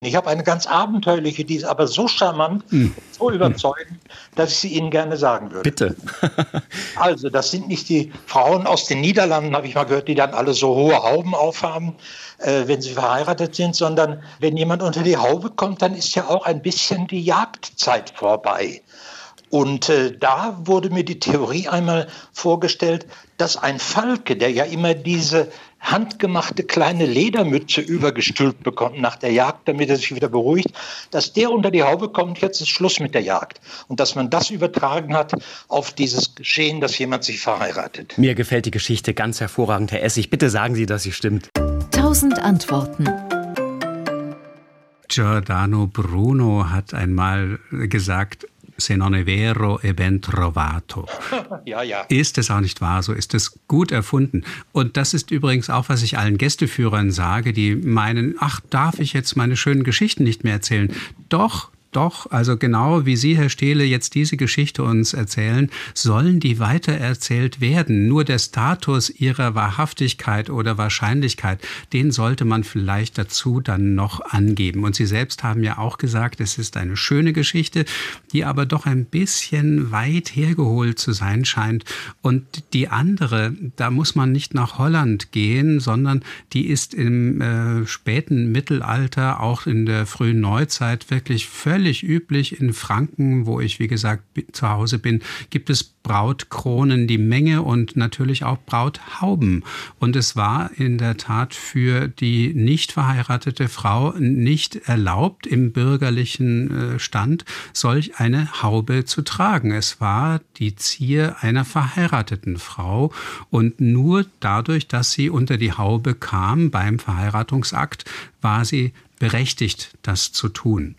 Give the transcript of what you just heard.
Ich habe eine ganz abenteuerliche, die ist aber so charmant, hm. so überzeugend, dass ich sie Ihnen gerne sagen würde. Bitte. also, das sind nicht die Frauen aus den Niederlanden, habe ich mal gehört, die dann alle so hohe Hauben aufhaben, äh, wenn sie verheiratet sind, sondern wenn jemand unter die Haube kommt, dann ist ja auch ein bisschen die Jagdzeit vorbei. Und äh, da wurde mir die Theorie einmal vorgestellt, dass ein Falke, der ja immer diese handgemachte kleine Ledermütze übergestülpt bekommt nach der Jagd, damit er sich wieder beruhigt, dass der unter die Haube kommt, jetzt ist Schluss mit der Jagd. Und dass man das übertragen hat auf dieses Geschehen, dass jemand sich verheiratet. Mir gefällt die Geschichte ganz hervorragend, Herr Essig. Bitte sagen Sie, dass sie stimmt. Tausend Antworten. Giordano Bruno hat einmal gesagt, se non è vero e ben trovato. ja, ja. Ist es auch nicht wahr, so ist es gut erfunden. Und das ist übrigens auch, was ich allen Gästeführern sage, die meinen, ach, darf ich jetzt meine schönen Geschichten nicht mehr erzählen? Doch, doch, also genau wie Sie, Herr Stehle, jetzt diese Geschichte uns erzählen, sollen die weitererzählt werden. Nur der Status ihrer Wahrhaftigkeit oder Wahrscheinlichkeit, den sollte man vielleicht dazu dann noch angeben. Und Sie selbst haben ja auch gesagt, es ist eine schöne Geschichte, die aber doch ein bisschen weit hergeholt zu sein scheint. Und die andere, da muss man nicht nach Holland gehen, sondern die ist im äh, späten Mittelalter, auch in der frühen Neuzeit wirklich völlig völlig üblich. In Franken, wo ich, wie gesagt, zu Hause bin, gibt es Brautkronen die Menge und natürlich auch Brauthauben. Und es war in der Tat für die nicht verheiratete Frau nicht erlaubt, im bürgerlichen äh, Stand solch eine Haube zu tragen. Es war die Zier einer verheirateten Frau und nur dadurch, dass sie unter die Haube kam beim Verheiratungsakt, war sie berechtigt, das zu tun.